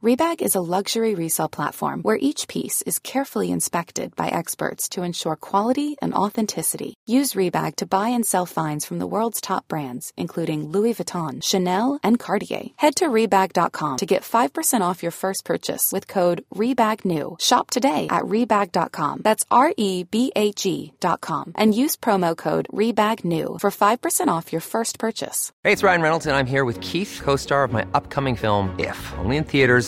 Rebag is a luxury resale platform where each piece is carefully inspected by experts to ensure quality and authenticity. Use Rebag to buy and sell finds from the world's top brands, including Louis Vuitton, Chanel, and Cartier. Head to Rebag.com to get 5% off your first purchase with code REBAGNEW. Shop today at Rebag.com. That's R E B A G.com. And use promo code REBAGNEW for 5% off your first purchase. Hey, it's Ryan Reynolds, and I'm here with Keith, co star of my upcoming film, If, only in theaters,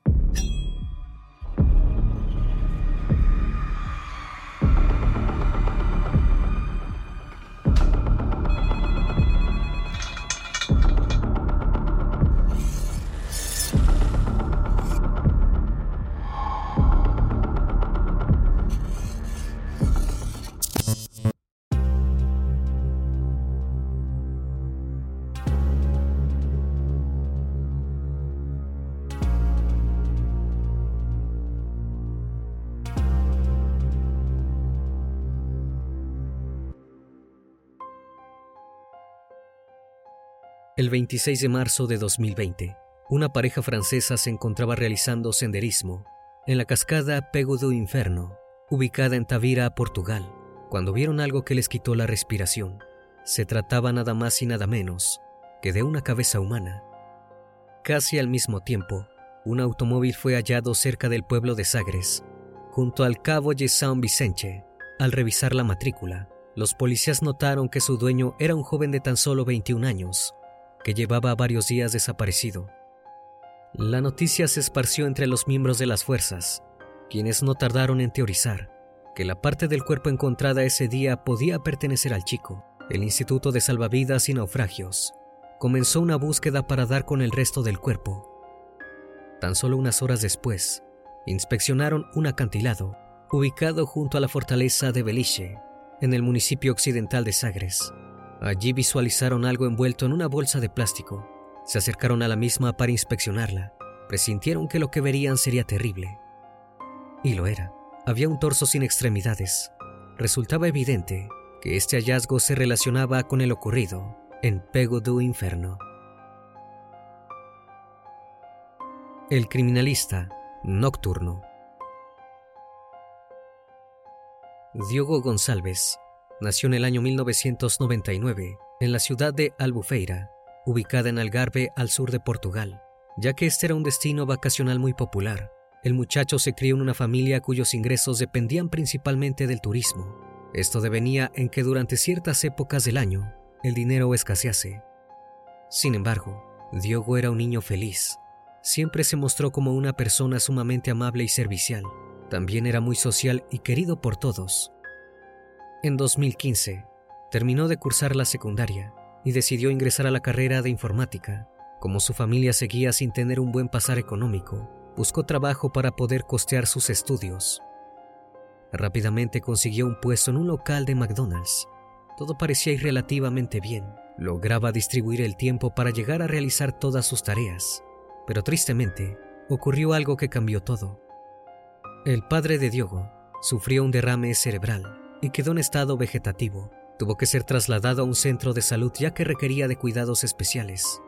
El 26 de marzo de 2020, una pareja francesa se encontraba realizando senderismo en la cascada Pego do Inferno, ubicada en Tavira, Portugal, cuando vieron algo que les quitó la respiración. Se trataba nada más y nada menos que de una cabeza humana. Casi al mismo tiempo, un automóvil fue hallado cerca del pueblo de Sagres, junto al cabo de San Vicente. Al revisar la matrícula, los policías notaron que su dueño era un joven de tan solo 21 años, que llevaba varios días desaparecido. La noticia se esparció entre los miembros de las fuerzas, quienes no tardaron en teorizar que la parte del cuerpo encontrada ese día podía pertenecer al chico. El Instituto de Salvavidas y Naufragios comenzó una búsqueda para dar con el resto del cuerpo. Tan solo unas horas después, inspeccionaron un acantilado ubicado junto a la fortaleza de Beliche, en el municipio occidental de Sagres. Allí visualizaron algo envuelto en una bolsa de plástico. Se acercaron a la misma para inspeccionarla. Presintieron que lo que verían sería terrible. Y lo era. Había un torso sin extremidades. Resultaba evidente que este hallazgo se relacionaba con el ocurrido en Pego do Inferno. El criminalista nocturno. Diogo González nació en el año 1999 en la ciudad de Albufeira, ubicada en Algarve al sur de Portugal. Ya que este era un destino vacacional muy popular, el muchacho se crió en una familia cuyos ingresos dependían principalmente del turismo. Esto devenía en que durante ciertas épocas del año el dinero escasease. Sin embargo, Diogo era un niño feliz. Siempre se mostró como una persona sumamente amable y servicial. También era muy social y querido por todos. En 2015, terminó de cursar la secundaria y decidió ingresar a la carrera de informática. Como su familia seguía sin tener un buen pasar económico, buscó trabajo para poder costear sus estudios. Rápidamente consiguió un puesto en un local de McDonald's. Todo parecía ir relativamente bien. Lograba distribuir el tiempo para llegar a realizar todas sus tareas. Pero tristemente, ocurrió algo que cambió todo. El padre de Diogo sufrió un derrame cerebral y quedó en estado vegetativo. Tuvo que ser trasladado a un centro de salud ya que requería de cuidados especiales.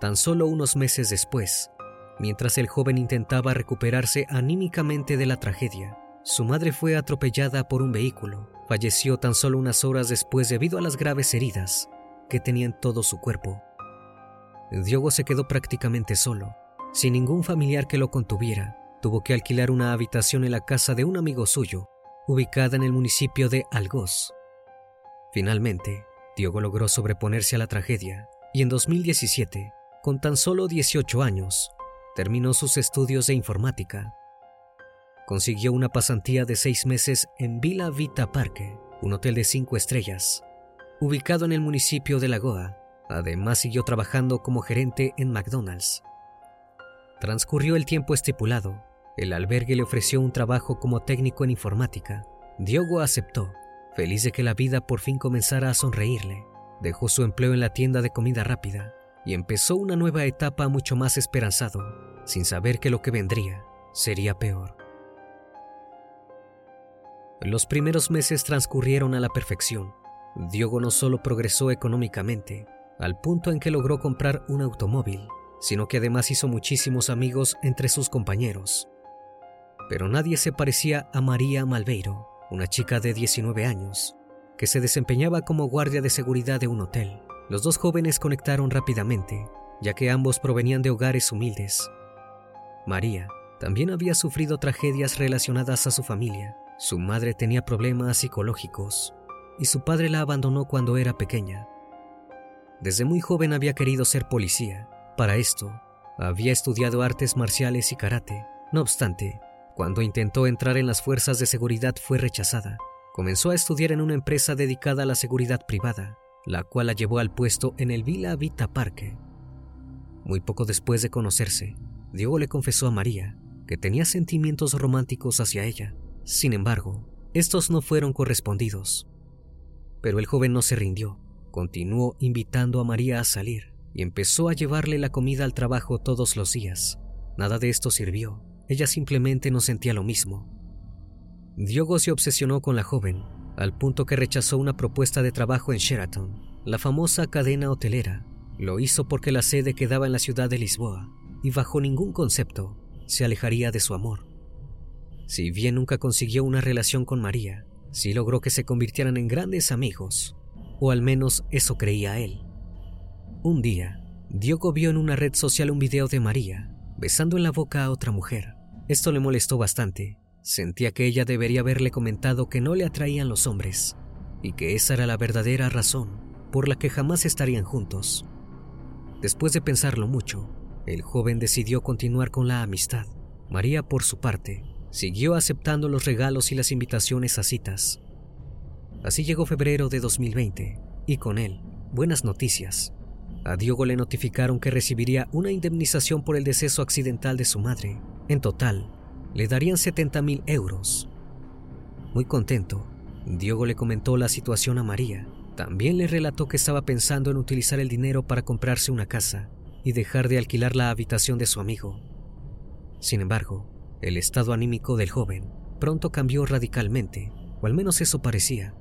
Tan solo unos meses después, mientras el joven intentaba recuperarse anímicamente de la tragedia, su madre fue atropellada por un vehículo falleció tan solo unas horas después debido a las graves heridas que tenía en todo su cuerpo. Diogo se quedó prácticamente solo, sin ningún familiar que lo contuviera. Tuvo que alquilar una habitación en la casa de un amigo suyo, ubicada en el municipio de Algoz. Finalmente, Diogo logró sobreponerse a la tragedia y en 2017, con tan solo 18 años, terminó sus estudios de informática. Consiguió una pasantía de seis meses en Villa Vita Parque, un hotel de cinco estrellas, ubicado en el municipio de Lagoa. Además, siguió trabajando como gerente en McDonald's. Transcurrió el tiempo estipulado. El albergue le ofreció un trabajo como técnico en informática. Diogo aceptó, feliz de que la vida por fin comenzara a sonreírle. Dejó su empleo en la tienda de comida rápida y empezó una nueva etapa mucho más esperanzado, sin saber que lo que vendría sería peor. Los primeros meses transcurrieron a la perfección. Diogo no solo progresó económicamente, al punto en que logró comprar un automóvil, sino que además hizo muchísimos amigos entre sus compañeros. Pero nadie se parecía a María Malveiro, una chica de 19 años, que se desempeñaba como guardia de seguridad de un hotel. Los dos jóvenes conectaron rápidamente, ya que ambos provenían de hogares humildes. María también había sufrido tragedias relacionadas a su familia. Su madre tenía problemas psicológicos y su padre la abandonó cuando era pequeña. Desde muy joven había querido ser policía. Para esto, había estudiado artes marciales y karate. No obstante, cuando intentó entrar en las fuerzas de seguridad fue rechazada. Comenzó a estudiar en una empresa dedicada a la seguridad privada, la cual la llevó al puesto en el Villa Vita Parque. Muy poco después de conocerse, Diego le confesó a María que tenía sentimientos románticos hacia ella. Sin embargo, estos no fueron correspondidos. Pero el joven no se rindió, continuó invitando a María a salir y empezó a llevarle la comida al trabajo todos los días. Nada de esto sirvió, ella simplemente no sentía lo mismo. Diogo se obsesionó con la joven, al punto que rechazó una propuesta de trabajo en Sheraton, la famosa cadena hotelera. Lo hizo porque la sede quedaba en la ciudad de Lisboa y bajo ningún concepto se alejaría de su amor. Si bien nunca consiguió una relación con María, sí logró que se convirtieran en grandes amigos, o al menos eso creía él. Un día, Diogo vio en una red social un video de María besando en la boca a otra mujer. Esto le molestó bastante Sentía que ella debería haberle comentado que no le atraían los hombres y que esa era la verdadera razón por la que jamás estarían juntos. Después de pensarlo mucho, el joven decidió continuar con la amistad. María, por su parte, siguió aceptando los regalos y las invitaciones a citas. Así llegó febrero de 2020 y con él, buenas noticias. A Diogo le notificaron que recibiría una indemnización por el deceso accidental de su madre. En total, le darían 70 mil euros. Muy contento, Diogo le comentó la situación a María. También le relató que estaba pensando en utilizar el dinero para comprarse una casa y dejar de alquilar la habitación de su amigo. Sin embargo, el estado anímico del joven pronto cambió radicalmente, o al menos eso parecía.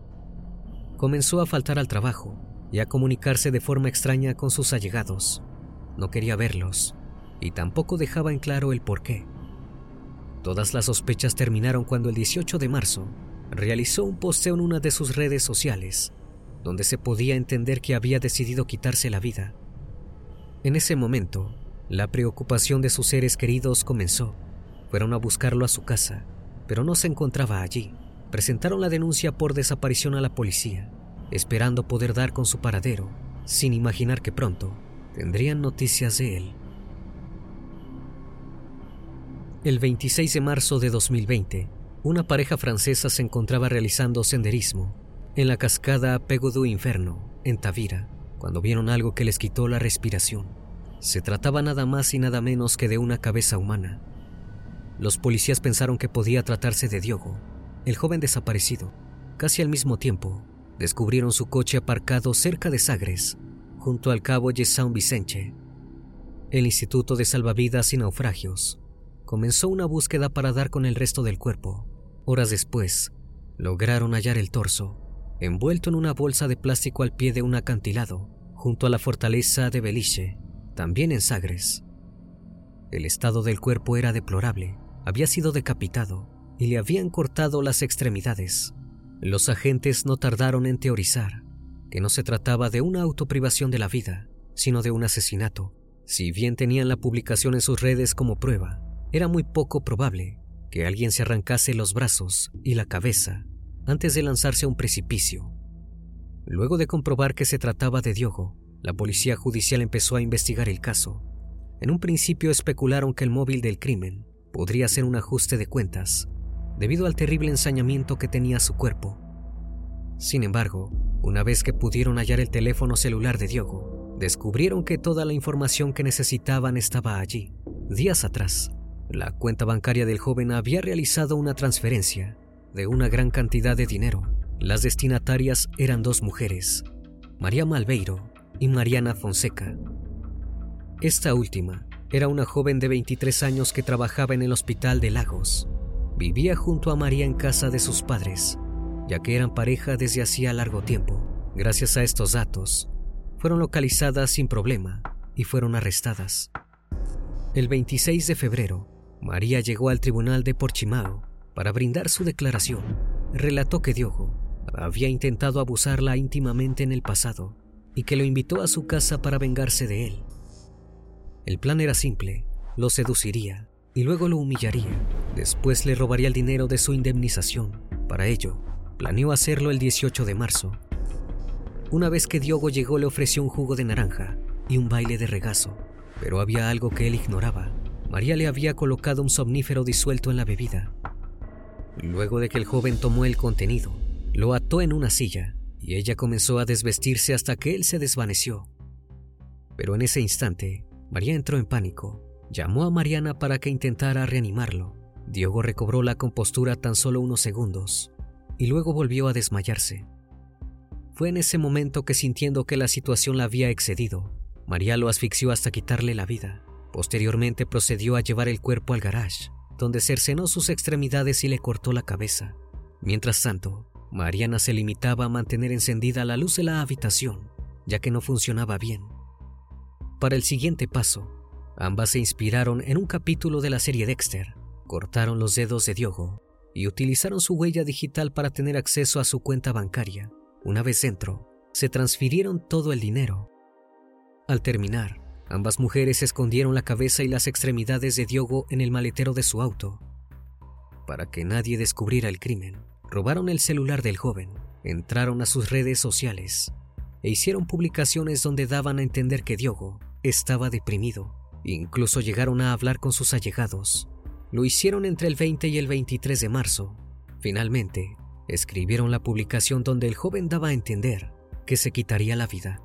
Comenzó a faltar al trabajo y a comunicarse de forma extraña con sus allegados. No quería verlos y tampoco dejaba en claro el por qué. Todas las sospechas terminaron cuando el 18 de marzo realizó un posteo en una de sus redes sociales, donde se podía entender que había decidido quitarse la vida. En ese momento, la preocupación de sus seres queridos comenzó. Fueron a buscarlo a su casa, pero no se encontraba allí. Presentaron la denuncia por desaparición a la policía, esperando poder dar con su paradero, sin imaginar que pronto tendrían noticias de él. El 26 de marzo de 2020, una pareja francesa se encontraba realizando senderismo en la cascada Pego do Inferno, en Tavira, cuando vieron algo que les quitó la respiración. Se trataba nada más y nada menos que de una cabeza humana. Los policías pensaron que podía tratarse de Diogo, el joven desaparecido. Casi al mismo tiempo, descubrieron su coche aparcado cerca de Sagres, junto al cabo de San Vicente. El Instituto de Salvavidas y Naufragios comenzó una búsqueda para dar con el resto del cuerpo. Horas después, lograron hallar el torso, envuelto en una bolsa de plástico al pie de un acantilado, junto a la fortaleza de Beliche, también en Sagres. El estado del cuerpo era deplorable, había sido decapitado y le habían cortado las extremidades. Los agentes no tardaron en teorizar que no se trataba de una autoprivación de la vida, sino de un asesinato. Si bien tenían la publicación en sus redes como prueba, era muy poco probable que alguien se arrancase los brazos y la cabeza antes de lanzarse a un precipicio. Luego de comprobar que se trataba de Diogo, la policía judicial empezó a investigar el caso. En un principio especularon que el móvil del crimen podría ser un ajuste de cuentas, debido al terrible ensañamiento que tenía su cuerpo. Sin embargo, una vez que pudieron hallar el teléfono celular de Diogo, descubrieron que toda la información que necesitaban estaba allí. Días atrás, la cuenta bancaria del joven había realizado una transferencia de una gran cantidad de dinero. Las destinatarias eran dos mujeres, María Malveiro y Mariana Fonseca. Esta última era una joven de 23 años que trabajaba en el hospital de Lagos. Vivía junto a María en casa de sus padres, ya que eran pareja desde hacía largo tiempo. Gracias a estos datos, fueron localizadas sin problema y fueron arrestadas. El 26 de febrero, María llegó al tribunal de Porchimao para brindar su declaración. Relató que Diogo había intentado abusarla íntimamente en el pasado y que lo invitó a su casa para vengarse de él. El plan era simple, lo seduciría y luego lo humillaría. Después le robaría el dinero de su indemnización. Para ello, planeó hacerlo el 18 de marzo. Una vez que Diogo llegó le ofreció un jugo de naranja y un baile de regazo, pero había algo que él ignoraba. María le había colocado un somnífero disuelto en la bebida. Luego de que el joven tomó el contenido, lo ató en una silla y ella comenzó a desvestirse hasta que él se desvaneció. Pero en ese instante, María entró en pánico. Llamó a Mariana para que intentara reanimarlo. Diogo recobró la compostura tan solo unos segundos y luego volvió a desmayarse. Fue en ese momento que sintiendo que la situación la había excedido, María lo asfixió hasta quitarle la vida. Posteriormente procedió a llevar el cuerpo al garage, donde cercenó sus extremidades y le cortó la cabeza. Mientras tanto, Mariana se limitaba a mantener encendida la luz de la habitación, ya que no funcionaba bien. Para el siguiente paso, ambas se inspiraron en un capítulo de la serie Dexter, cortaron los dedos de Diogo y utilizaron su huella digital para tener acceso a su cuenta bancaria. Una vez dentro, se transfirieron todo el dinero. Al terminar, ambas mujeres escondieron la cabeza y las extremidades de Diogo en el maletero de su auto. Para que nadie descubriera el crimen, robaron el celular del joven, entraron a sus redes sociales e hicieron publicaciones donde daban a entender que Diogo estaba deprimido. Incluso llegaron a hablar con sus allegados. Lo hicieron entre el 20 y el 23 de marzo. Finalmente, escribieron la publicación donde el joven daba a entender que se quitaría la vida.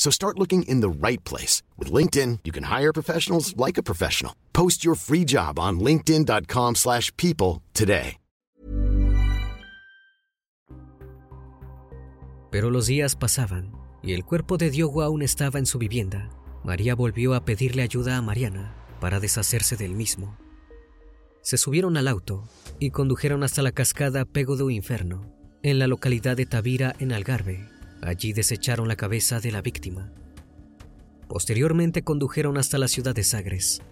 So start looking in the right place. With LinkedIn, you can hire professionals like a professional. Post your free job on linkedin.com slash people today. Pero los días pasaban y el cuerpo de Diogo aún estaba en su vivienda. María volvió a pedirle ayuda a Mariana para deshacerse del mismo. Se subieron al auto y condujeron hasta la cascada Pego do Inferno, en la localidad de Tavira, en Algarve. Allí desecharon la cabeza de la víctima. Posteriormente condujeron hasta la ciudad de Sagres.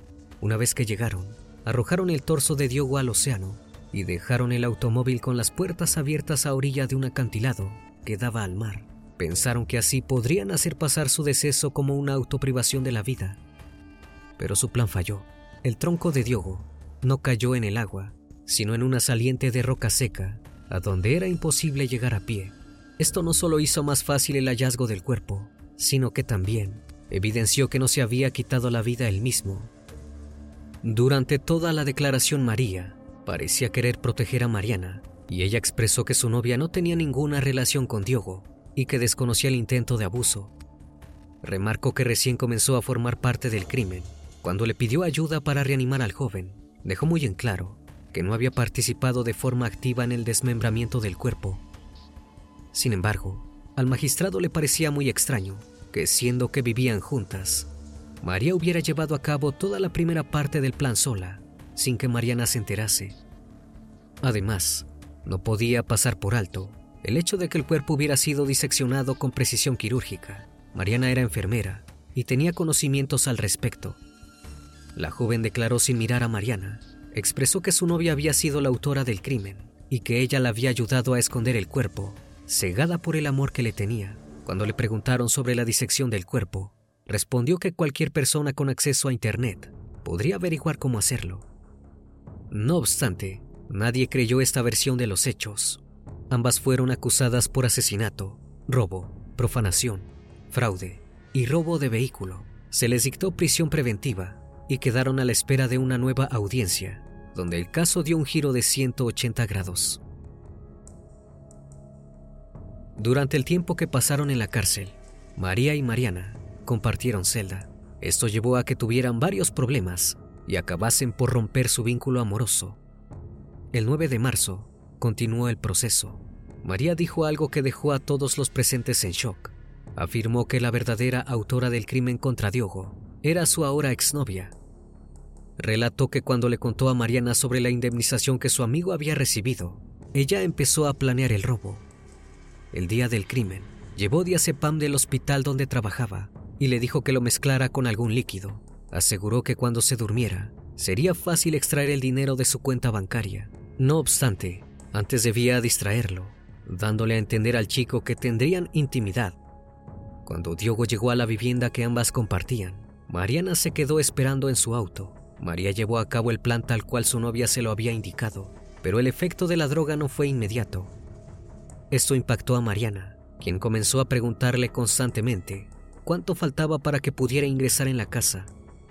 Una vez que llegaron, arrojaron el torso de Diogo al océano y dejaron el automóvil con las puertas abiertas a orilla de un acantilado que daba al mar. Pensaron que así podrían hacer pasar su deceso como una autoprivación de la vida. Pero su plan falló. El tronco de Diogo no cayó en el agua, sino en una saliente de roca seca, a donde era imposible llegar a pie. Esto no solo hizo más fácil el hallazgo del cuerpo, sino que también evidenció que no se había quitado la vida él mismo. Durante toda la declaración María parecía querer proteger a Mariana, y ella expresó que su novia no tenía ninguna relación con Diogo y que desconocía el intento de abuso. Remarcó que recién comenzó a formar parte del crimen. Cuando le pidió ayuda para reanimar al joven, dejó muy en claro que no había participado de forma activa en el desmembramiento del cuerpo. Sin embargo, al magistrado le parecía muy extraño que siendo que vivían juntas, María hubiera llevado a cabo toda la primera parte del plan sola, sin que Mariana se enterase. Además, no podía pasar por alto el hecho de que el cuerpo hubiera sido diseccionado con precisión quirúrgica. Mariana era enfermera y tenía conocimientos al respecto. La joven declaró sin mirar a Mariana, expresó que su novia había sido la autora del crimen y que ella la había ayudado a esconder el cuerpo, cegada por el amor que le tenía. Cuando le preguntaron sobre la disección del cuerpo, respondió que cualquier persona con acceso a Internet podría averiguar cómo hacerlo. No obstante, nadie creyó esta versión de los hechos. Ambas fueron acusadas por asesinato, robo, profanación, fraude y robo de vehículo. Se les dictó prisión preventiva y quedaron a la espera de una nueva audiencia, donde el caso dio un giro de 180 grados. Durante el tiempo que pasaron en la cárcel, María y Mariana compartieron celda. Esto llevó a que tuvieran varios problemas y acabasen por romper su vínculo amoroso. El 9 de marzo continuó el proceso. María dijo algo que dejó a todos los presentes en shock. Afirmó que la verdadera autora del crimen contra Diogo era su ahora exnovia. Relató que cuando le contó a Mariana sobre la indemnización que su amigo había recibido, ella empezó a planear el robo el día del crimen, llevó diazepam del hospital donde trabajaba y le dijo que lo mezclara con algún líquido. Aseguró que cuando se durmiera, sería fácil extraer el dinero de su cuenta bancaria. No obstante, antes debía distraerlo, dándole a entender al chico que tendrían intimidad. Cuando Diogo llegó a la vivienda que ambas compartían, Mariana se quedó esperando en su auto. María llevó a cabo el plan tal cual su novia se lo había indicado, pero el efecto de la droga no fue inmediato. Esto impactó a Mariana, quien comenzó a preguntarle constantemente cuánto faltaba para que pudiera ingresar en la casa.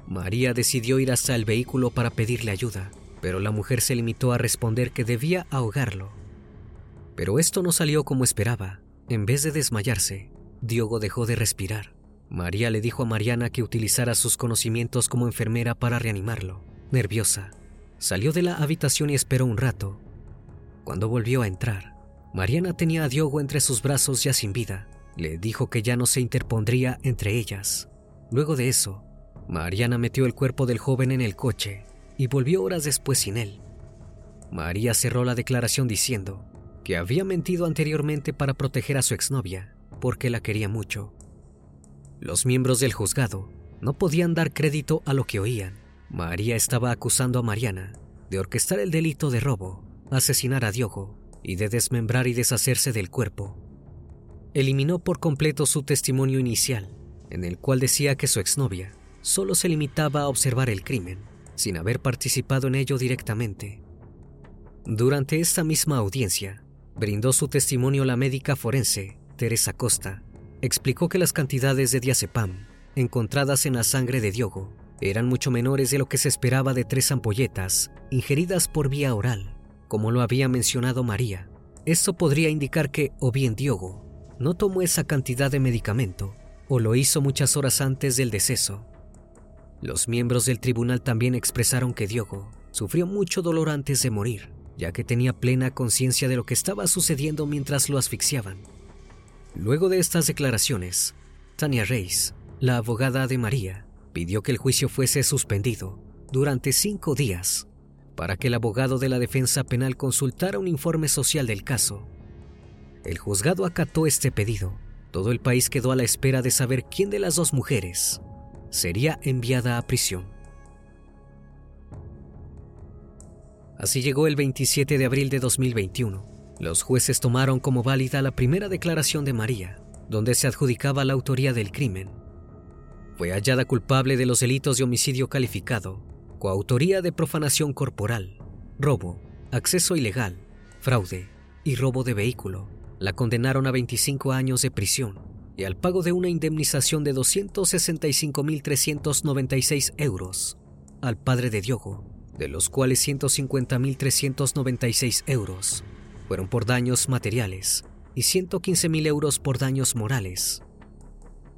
María decidió ir hasta el vehículo para pedirle ayuda, pero la mujer se limitó a responder que debía ahogarlo. Pero esto no salió como esperaba. En vez de desmayarse, Diogo dejó de respirar. María le dijo a Mariana que utilizara sus conocimientos como enfermera para reanimarlo. Nerviosa, salió de la habitación y esperó un rato. Cuando volvió a entrar, Mariana tenía a Diogo entre sus brazos ya sin vida. Le dijo que ya no se interpondría entre ellas. Luego de eso, Mariana metió el cuerpo del joven en el coche y volvió horas después sin él. María cerró la declaración diciendo que había mentido anteriormente para proteger a su exnovia, porque la quería mucho. Los miembros del juzgado no podían dar crédito a lo que oían. María estaba acusando a Mariana de orquestar el delito de robo, asesinar a Diogo y de desmembrar y deshacerse del cuerpo. Eliminó por completo su testimonio inicial, en el cual decía que su exnovia solo se limitaba a observar el crimen, sin haber participado en ello directamente. Durante esta misma audiencia, brindó su testimonio la médica forense, Teresa Costa. Explicó que las cantidades de diazepam encontradas en la sangre de Diogo eran mucho menores de lo que se esperaba de tres ampolletas ingeridas por vía oral como lo había mencionado María. Esto podría indicar que o bien Diogo no tomó esa cantidad de medicamento o lo hizo muchas horas antes del deceso. Los miembros del tribunal también expresaron que Diogo sufrió mucho dolor antes de morir, ya que tenía plena conciencia de lo que estaba sucediendo mientras lo asfixiaban. Luego de estas declaraciones, Tania Reis, la abogada de María, pidió que el juicio fuese suspendido durante cinco días para que el abogado de la defensa penal consultara un informe social del caso. El juzgado acató este pedido. Todo el país quedó a la espera de saber quién de las dos mujeres sería enviada a prisión. Así llegó el 27 de abril de 2021. Los jueces tomaron como válida la primera declaración de María, donde se adjudicaba la autoría del crimen. Fue hallada culpable de los delitos de homicidio calificado, coautoría de profanación corporal, robo, acceso ilegal, fraude y robo de vehículo. La condenaron a 25 años de prisión y al pago de una indemnización de 265.396 euros al padre de Diogo, de los cuales 150.396 euros fueron por daños materiales y 115.000 euros por daños morales.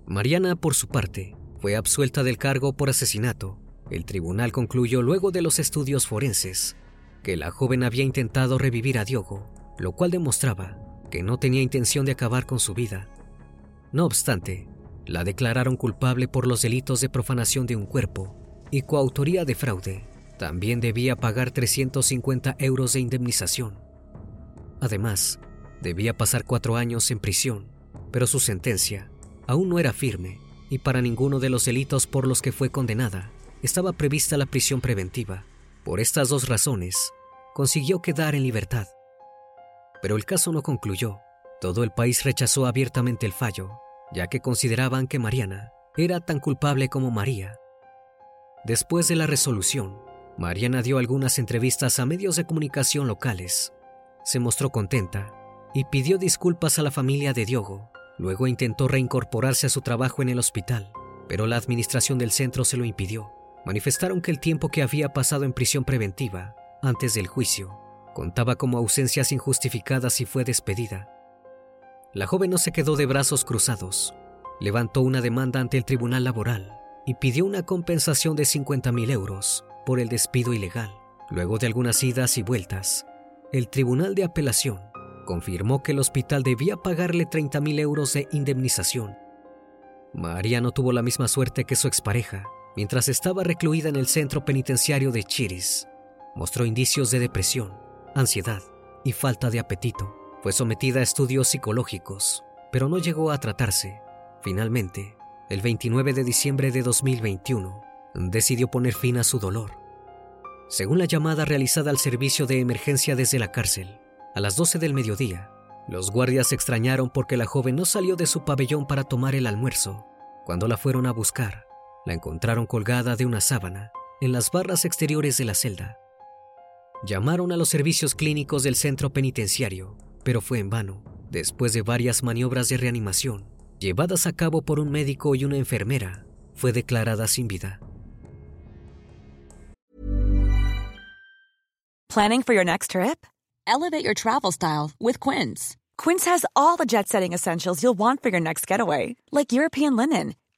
Mariana, por su parte, fue absuelta del cargo por asesinato. El tribunal concluyó luego de los estudios forenses que la joven había intentado revivir a Diogo, lo cual demostraba que no tenía intención de acabar con su vida. No obstante, la declararon culpable por los delitos de profanación de un cuerpo y coautoría de fraude. También debía pagar 350 euros de indemnización. Además, debía pasar cuatro años en prisión, pero su sentencia aún no era firme y para ninguno de los delitos por los que fue condenada estaba prevista la prisión preventiva. Por estas dos razones, consiguió quedar en libertad. Pero el caso no concluyó. Todo el país rechazó abiertamente el fallo, ya que consideraban que Mariana era tan culpable como María. Después de la resolución, Mariana dio algunas entrevistas a medios de comunicación locales. Se mostró contenta y pidió disculpas a la familia de Diogo. Luego intentó reincorporarse a su trabajo en el hospital, pero la administración del centro se lo impidió. Manifestaron que el tiempo que había pasado en prisión preventiva, antes del juicio, contaba como ausencias injustificadas y fue despedida. La joven no se quedó de brazos cruzados. Levantó una demanda ante el Tribunal Laboral y pidió una compensación de 50.000 euros por el despido ilegal. Luego de algunas idas y vueltas, el Tribunal de Apelación confirmó que el hospital debía pagarle 30.000 euros de indemnización. María no tuvo la misma suerte que su expareja. Mientras estaba recluida en el centro penitenciario de Chiris, mostró indicios de depresión, ansiedad y falta de apetito. Fue sometida a estudios psicológicos, pero no llegó a tratarse. Finalmente, el 29 de diciembre de 2021, decidió poner fin a su dolor. Según la llamada realizada al servicio de emergencia desde la cárcel, a las 12 del mediodía, los guardias se extrañaron porque la joven no salió de su pabellón para tomar el almuerzo. Cuando la fueron a buscar, la encontraron colgada de una sábana en las barras exteriores de la celda. Llamaron a los servicios clínicos del centro penitenciario, pero fue en vano. Después de varias maniobras de reanimación, llevadas a cabo por un médico y una enfermera, fue declarada sin vida. Planning for your next trip? Elevate your travel style with Quince. Quince has all the jet setting essentials you'll want for your next getaway, like European linen,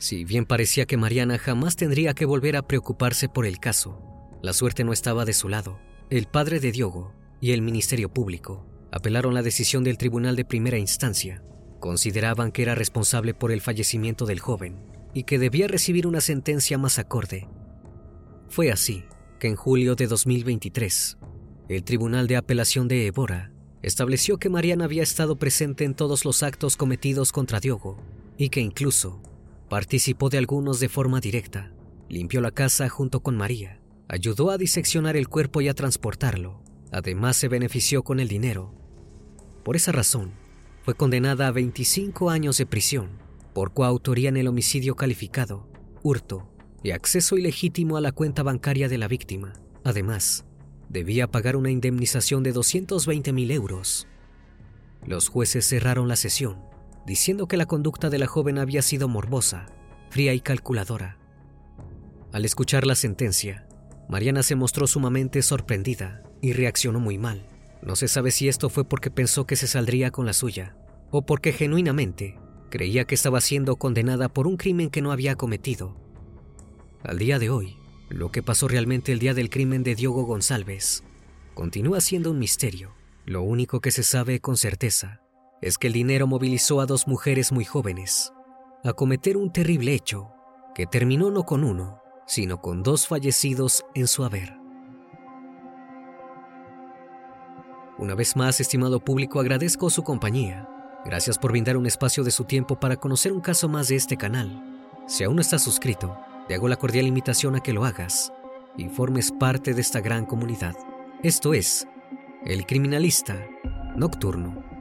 Si bien parecía que Mariana jamás tendría que volver a preocuparse por el caso, la suerte no estaba de su lado. El padre de Diogo y el Ministerio Público apelaron la decisión del Tribunal de Primera Instancia. Consideraban que era responsable por el fallecimiento del joven y que debía recibir una sentencia más acorde. Fue así que en julio de 2023, el Tribunal de Apelación de Évora estableció que Mariana había estado presente en todos los actos cometidos contra Diogo y que incluso participó de algunos de forma directa. Limpió la casa junto con María, ayudó a diseccionar el cuerpo y a transportarlo. Además se benefició con el dinero. Por esa razón, fue condenada a 25 años de prisión por coautoría en el homicidio calificado, hurto y acceso ilegítimo a la cuenta bancaria de la víctima. Además, debía pagar una indemnización de 220 mil euros. Los jueces cerraron la sesión, diciendo que la conducta de la joven había sido morbosa, fría y calculadora. Al escuchar la sentencia, Mariana se mostró sumamente sorprendida y reaccionó muy mal. No se sabe si esto fue porque pensó que se saldría con la suya o porque genuinamente creía que estaba siendo condenada por un crimen que no había cometido. Al día de hoy, lo que pasó realmente el día del crimen de Diogo González continúa siendo un misterio. Lo único que se sabe con certeza es que el dinero movilizó a dos mujeres muy jóvenes a cometer un terrible hecho que terminó no con uno, sino con dos fallecidos en su haber. Una vez más, estimado público, agradezco su compañía. Gracias por brindar un espacio de su tiempo para conocer un caso más de este canal. Si aún no estás suscrito, te hago la cordial invitación a que lo hagas y formes parte de esta gran comunidad. Esto es El Criminalista Nocturno.